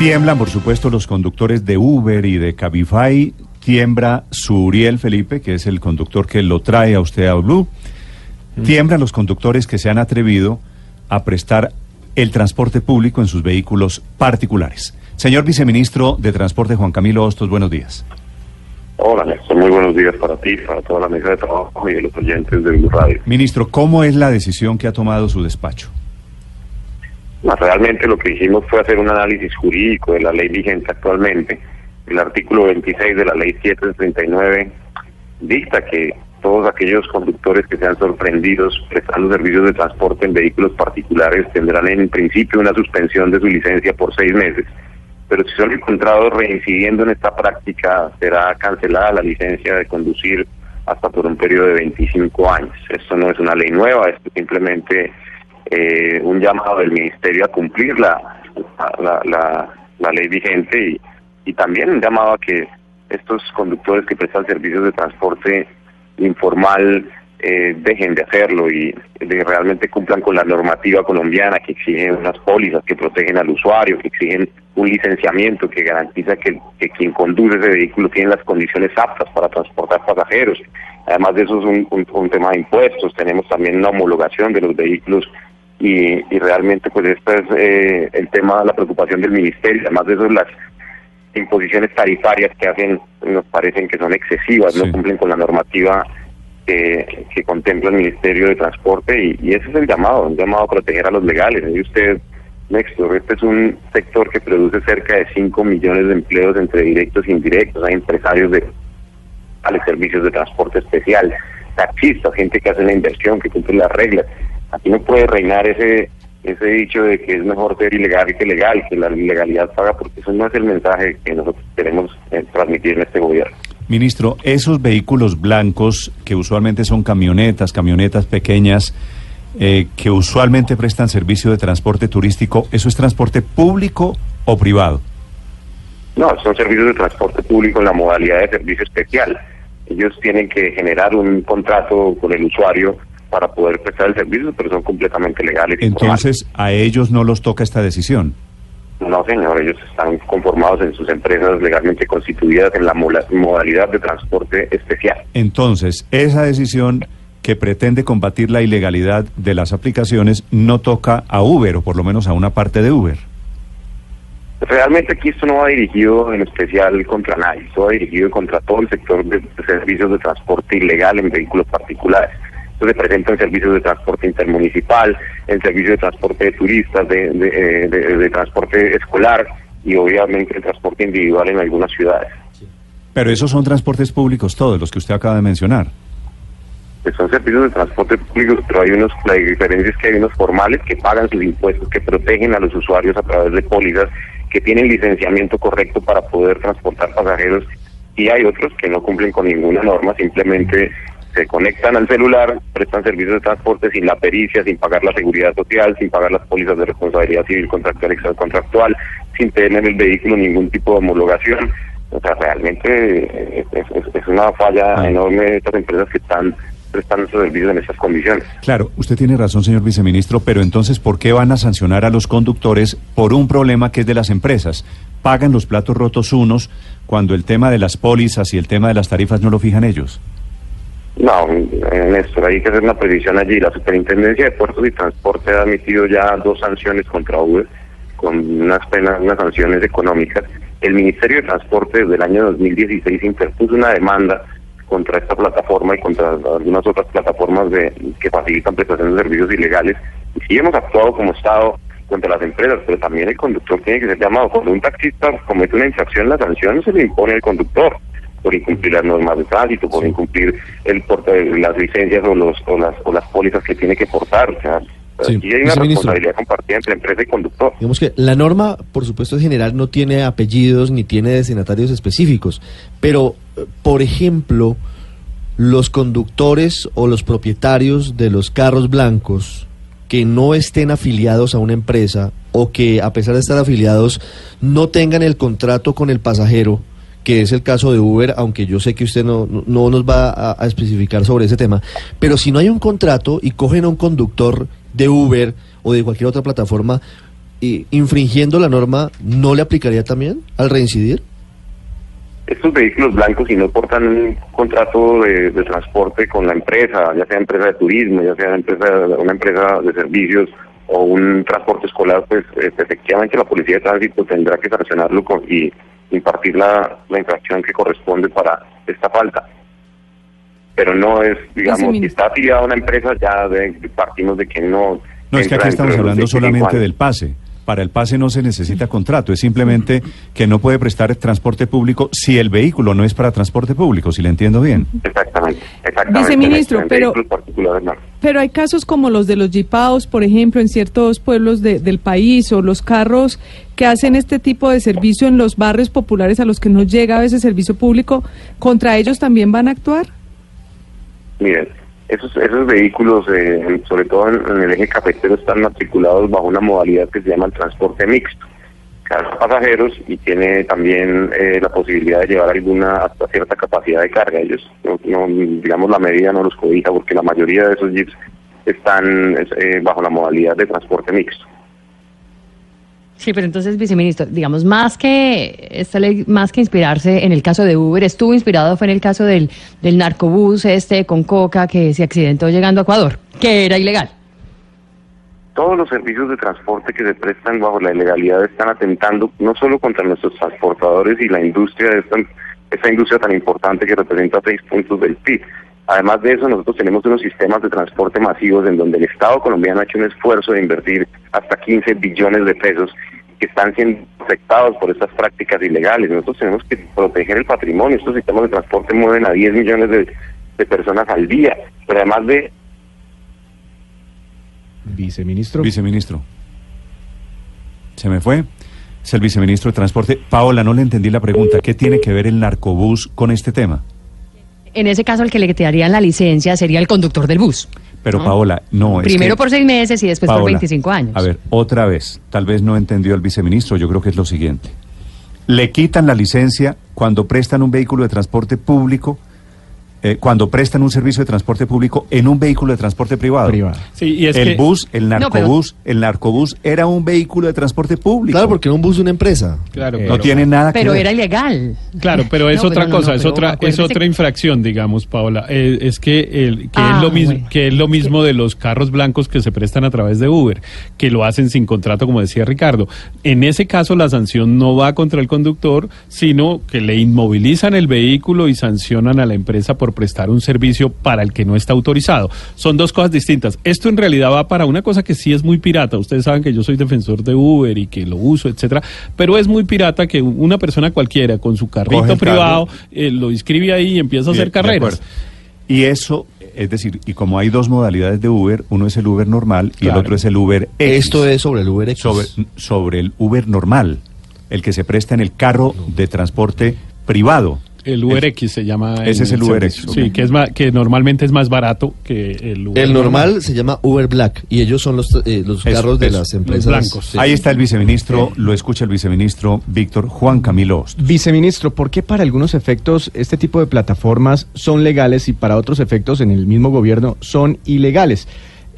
Tiemblan, por supuesto, los conductores de Uber y de Cabify. Tiembra Suriel Felipe, que es el conductor que lo trae a usted a Blue. Tiemblan los conductores que se han atrevido a prestar el transporte público en sus vehículos particulares. Señor viceministro de Transporte, Juan Camilo Hostos, buenos días. Hola, Néstor. Muy buenos días para ti, para toda la mesa de trabajo y de los oyentes de Blue Radio. Ministro, ¿cómo es la decisión que ha tomado su despacho? No, realmente lo que hicimos fue hacer un análisis jurídico de la ley vigente actualmente. El artículo 26 de la ley 739 dicta que todos aquellos conductores que sean sorprendidos prestando servicios de transporte en vehículos particulares tendrán en principio una suspensión de su licencia por seis meses. Pero si son encontrados reincidiendo en esta práctica, será cancelada la licencia de conducir hasta por un periodo de 25 años. Esto no es una ley nueva, esto es simplemente eh, un llamado del Ministerio a cumplir la, la, la, ley vigente y, y también un llamado a que estos conductores que prestan servicios de transporte informal eh, dejen de hacerlo y realmente cumplan con la normativa colombiana que exige unas pólizas que protegen al usuario, que exigen un licenciamiento que garantiza que, quien conduce ese vehículo tiene las condiciones aptas para transportar pasajeros. Además de eso es un, un tema de impuestos, tenemos también una homologación de los vehículos y, y realmente pues este es eh, el tema, la preocupación del ministerio, además de eso las imposiciones tarifarias que hacen nos parecen que son excesivas, Sí. no cumplen con la normativa que, que contempla el Ministerio de Transporte y, y ese es el llamado, un llamado a proteger a los legales. Y usted, Néstor, este es un sector que produce cerca de 5 millones de empleos entre directos e indirectos, hay empresarios de servicios de transporte especial, taxistas, gente que hace la inversión, que cumple las reglas. Aquí no puede reinar ese ese dicho de que es mejor ser ilegal que legal, que la ilegalidad paga, porque eso no es el mensaje que nosotros queremos eh, transmitir en este gobierno. Ministro, esos vehículos blancos que usualmente son camionetas, camionetas pequeñas, eh, que usualmente prestan servicio de transporte turístico, ¿eso es transporte público o privado? No, son servicios de transporte público en la modalidad de servicio especial. Ellos tienen que generar un contrato con el usuario para poder prestar el servicio, pero son completamente legales. Entonces, a ellos no los toca esta decisión. No, señor, ellos están conformados en sus empresas legalmente constituidas en la modalidad de transporte especial. Entonces, esa decisión que pretende combatir la ilegalidad de las aplicaciones no toca a Uber, o por lo menos a una parte de Uber. Realmente aquí esto no va dirigido en especial contra nadie, esto va dirigido contra todo el sector de servicios de transporte ilegal en vehículos particulares. Esto se presenta en servicios de transporte intermunicipal, en servicios de transporte de turistas, de, de, eh, de- de transporte escolar y obviamente el transporte individual en algunas ciudades. Pero esos son transportes públicos todos, los que usted acaba de mencionar. son servicios de transporte público, pero hay unos, la diferencia es que hay unos formales que pagan sus impuestos, que protegen a los usuarios a través de pólizas, que tienen licenciamiento correcto para poder transportar pasajeros, y hay otros que no cumplen con ninguna norma, simplemente se conectan al celular, prestan servicios de transporte sin la pericia, sin pagar la seguridad social, sin pagar las pólizas de responsabilidad civil contractual y extracontractual, sin tener el vehículo ningún tipo de homologación. O sea, realmente eh, es, es- es una falla Ah. enorme de estas empresas que están prestando estos servicios en esas condiciones. Claro, usted tiene razón, señor viceministro, pero entonces, ¿por qué van a sancionar a los conductores por un problema que es de las empresas? Pagan los platos rotos unos cuando el tema de las pólizas y el tema de las tarifas no lo fijan ellos. No, eh, Néstor, hay que hacer una precisión allí. La Superintendencia de Puertos y Transporte ha emitido ya dos sanciones contra Uber, con unas penas, unas sanciones económicas. El Ministerio de Transporte desde el año 2016 interpuso una demanda contra esta plataforma y contra algunas otras plataformas de, que facilitan prestaciones de servicios ilegales. Y sí hemos actuado como Estado contra las empresas, pero también el conductor tiene que ser llamado. Cuando un taxista comete una infracción, la sanción se le impone al conductor por incumplir las normas de tránsito, por incumplir el porta- las licencias o los o las o las pólizas que tiene que portar, o sea, Sí. Aquí hay una responsabilidad compartida entre empresa y conductor. Digamos que la norma, por supuesto, en general no tiene apellidos ni tiene destinatarios específicos, pero, eh, por ejemplo, los conductores o los propietarios de los carros blancos que no estén afiliados a una empresa o que a pesar de estar afiliados no tengan el contrato con el pasajero, que es el caso de Uber, aunque yo sé que usted no, no nos va a, especificar sobre ese tema, pero si no hay un contrato y cogen a un conductor de Uber o de cualquier otra plataforma y, infringiendo la norma, ¿no le aplicaría también al reincidir? Estos vehículos blancos, si no portan un contrato de, transporte con la empresa, ya sea empresa de turismo, ya sea empresa, una empresa de servicios o un transporte escolar, pues eh, efectivamente la policía de tránsito tendrá que sancionarlo con, y impartir la, infracción que corresponde para esta falta. Pero no es, digamos, si está afiliado a una empresa, ya partimos de que no. No, es que aquí estamos hablando solamente del pase. Para el pase no se necesita contrato, es simplemente que no puede prestar transporte público si el vehículo no es para transporte público, si le entiendo bien. Exactamente, exactamente. Viceministro, pero, pero hay casos como los de los jipaos, por ejemplo, en ciertos pueblos del país, o los carros que hacen este tipo de servicio en los barrios populares a los que no llega a veces servicio público, ¿contra ellos también van a actuar? Miren, esos, esos vehículos, eh, sobre todo en, el eje cafetero, están matriculados bajo una modalidad que se llama el transporte mixto. Cada pasajeros y tiene también eh, la posibilidad de llevar alguna hasta cierta capacidad de carga. Ellos, no, digamos, la medida no los cobija porque la mayoría de esos jeeps están eh, bajo la modalidad de transporte mixto. Sí, pero entonces, viceministro, digamos, más que esta ley, más que inspirarse en el caso de Uber, estuvo inspirado fue en el caso del, del narcobús este con coca que se accidentó llegando a Ecuador, que era ilegal. Todos los servicios de transporte que se prestan bajo la ilegalidad están atentando no solo contra nuestros transportadores y la industria de esta, esta industria tan importante que representa seis puntos del PIB. Además de eso, nosotros tenemos unos sistemas de transporte masivos en donde el Estado colombiano ha hecho un esfuerzo de invertir hasta 15 billones de pesos que están siendo afectados por estas prácticas ilegales. Nosotros tenemos que proteger el patrimonio. Estos sistemas de transporte mueven a 10 millones de, personas al día. Pero además de... Viceministro. Viceministro. ¿Se me fue? Es el viceministro de Transporte. Paola, no le entendí la pregunta. ¿Qué tiene que ver el narcobús con este tema? En ese caso, el que le quedarían la licencia sería el conductor del bus. Pero Paola, no. Es Primero por seis meses y después por 25 años. A ver, otra vez, tal vez no entendió el viceministro, yo creo que es lo siguiente. Le quitan la licencia cuando prestan un vehículo de transporte público eh, cuando prestan un servicio de transporte público en un vehículo de transporte privado. el bus, el narcobús, el narcobús era un vehículo de transporte público. Claro, porque un bus es una empresa. Claro, no tiene nada que Pero era ilegal. Claro, pero es otra cosa, es otra es otra infracción, digamos, Paola. Eh, es que el que es ah, lo mismo que es lo mismo de los carros blancos que se prestan a través de Uber, que lo hacen sin contrato, como decía Ricardo. En ese caso la sanción no va contra el conductor, sino que le inmovilizan el vehículo y sancionan a la empresa por prestar un servicio para el que no está autorizado. Son dos cosas distintas. Esto en realidad va para una cosa que sí es muy pirata. Ustedes saben que yo soy defensor de Uber y que lo uso, etcétera, pero es muy pirata que una persona cualquiera con su carrito privado eh, lo inscribe ahí y empieza a hacer carreras. Y eso, es decir, y como hay dos modalidades de Uber, uno es el Uber normal y el otro es el Uber X. Esto es sobre el Uber X. Sobre, sobre el Uber normal, el que se presta en el carro de transporte privado. El UberX se llama. Ese es el UberX. Sí, que, es que normalmente es más barato que el Uber. El normal se llama Uber Black y ellos son los, eh, los carros de las empresas. blancos. Ahí está el viceministro, lo escucha el viceministro Víctor Juan Camilo Viceministro, ¿por qué para algunos efectos este tipo de plataformas son legales y para otros efectos en el mismo gobierno son ilegales?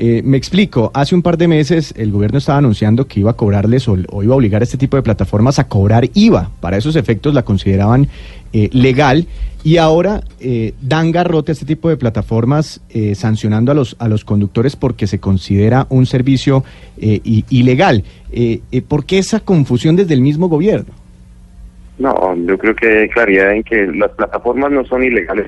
Eh, me explico, hace un par de meses el gobierno estaba anunciando que iba a cobrarles o, iba a obligar a este tipo de plataformas a cobrar IVA. Para esos efectos la consideraban eh, legal y ahora eh, dan garrote a este tipo de plataformas sancionando a los, a los conductores porque se considera un servicio ilegal. ¿Por qué esa confusión desde el mismo gobierno? No, yo creo que hay claridad en que las plataformas no son ilegales.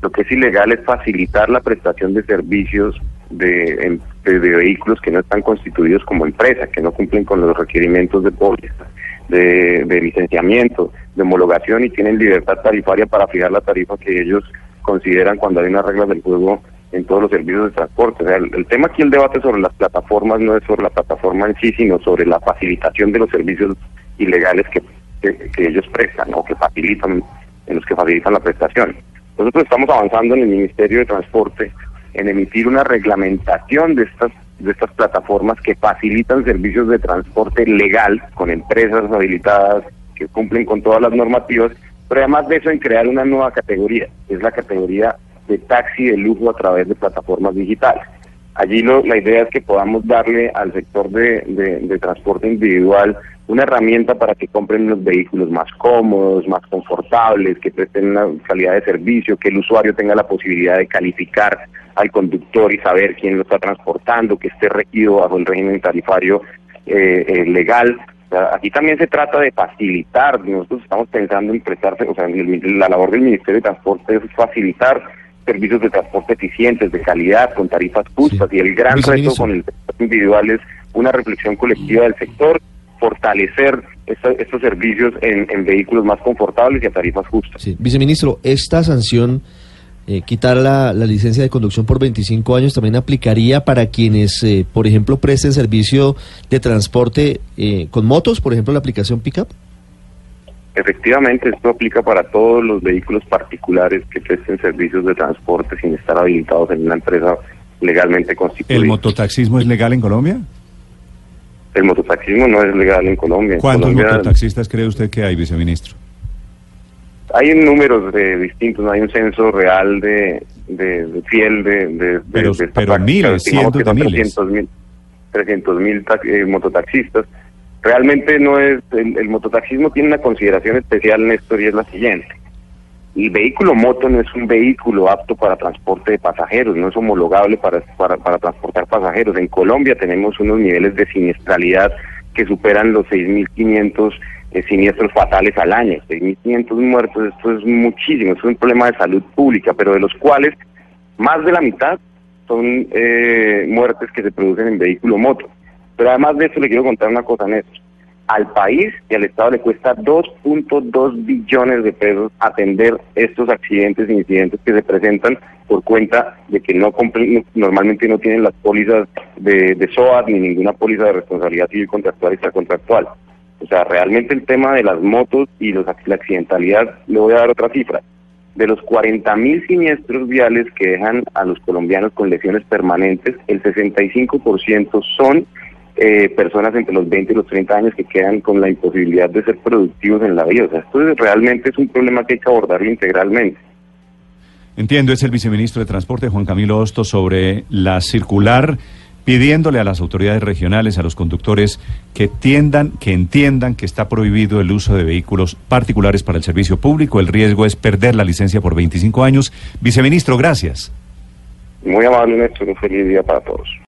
Lo que es ilegal es facilitar la prestación de servicios de, de, vehículos que no están constituidos como empresa, que no cumplen con los requerimientos de póliza, de, de licenciamiento, de homologación y tienen libertad tarifaria para fijar la tarifa que ellos consideran cuando hay unas reglas del juego en todos los servicios de transporte. O sea, el, tema aquí, el debate sobre las plataformas no es sobre la plataforma en sí, sino sobre la facilitación de los servicios ilegales que, que, ellos prestan o que facilitan, en los que facilitan la prestación. Nosotros estamos avanzando en el Ministerio de Transporte en emitir una reglamentación de estas de estas plataformas que facilitan servicios de transporte legal con empresas habilitadas que cumplen con todas las normativas, pero además de eso en crear una nueva categoría, que es la categoría de taxi de lujo a través de plataformas digitales. Allí la idea es que podamos darle al sector de, de, transporte individual una herramienta para que compren los vehículos más cómodos, más confortables, que presten una calidad de servicio, que el usuario tenga la posibilidad de calificar al conductor y saber quién lo está transportando, que esté regido bajo el régimen tarifario eh, eh, legal. aquí también se trata de facilitar, nosotros estamos pensando en prestarse, o sea, la labor del Ministerio de Transporte es facilitar servicios de transporte eficientes, de calidad, con tarifas justas, y el gran reto con el sector individual es una reflexión colectiva del sector, fortalecer estos servicios en, vehículos más confortables y a tarifas justas. Sí. Viceministro, esta sanción eh, quitar la, licencia de conducción por 25 años también aplicaría para quienes, eh, por ejemplo, presten servicio de transporte eh, con motos, por ejemplo, la aplicación Pickup? Efectivamente, esto aplica para todos los vehículos particulares que presten servicios de transporte sin estar habilitados en una empresa legalmente constituida. ¿El mototaxismo es legal en Colombia? El mototaxismo no es legal en Colombia. ¿Cuántos mototaxistas cree usted que hay, viceministro? Hay números de distintos, no hay un censo real de, de, fiel de, de, pero, pero miles, cientos de miles. 300 mil eh, mototaxistas. Realmente no es, el, mototaxismo tiene una consideración especial, Néstor, y es la siguiente. El vehículo moto no es un vehículo apto para transporte de pasajeros, no es homologable para, para, para transportar pasajeros. En Colombia tenemos unos niveles de siniestralidad que superan los 6.500 eh, siniestros fatales al año, 6.500 muertos, esto es muchísimo, es un problema de salud pública, pero de los cuales más de la mitad son eh, muertes que se producen en vehículo moto. Pero además de eso le quiero contar una cosa, Néstor. Al país y al Estado le cuesta 2.2 billones de pesos atender estos accidentes e incidentes que se presentan por cuenta de que no normalmente no tienen las pólizas de, de SOAT ni ninguna póliza de responsabilidad civil contractual extracontractual. O sea, realmente el tema de las motos y los, la accidentalidad, le voy a dar otra cifra. De los 40 mil siniestros viales que dejan a los colombianos con lesiones permanentes, el 65% son eh, personas entre los 20 y los 30 años que quedan con la imposibilidad de ser productivos en la vida. O sea, esto realmente es un problema que hay que abordar integralmente. Entiendo, es el viceministro de Transporte, Juan Camilo Hostos, sobre la circular pidiéndole a las autoridades regionales, a los conductores, que tiendan, que entiendan que está prohibido el uso de vehículos particulares para el servicio público. El riesgo es perder la licencia por 25 años. Viceministro, gracias. Muy amable, Néstor. Un feliz día para todos.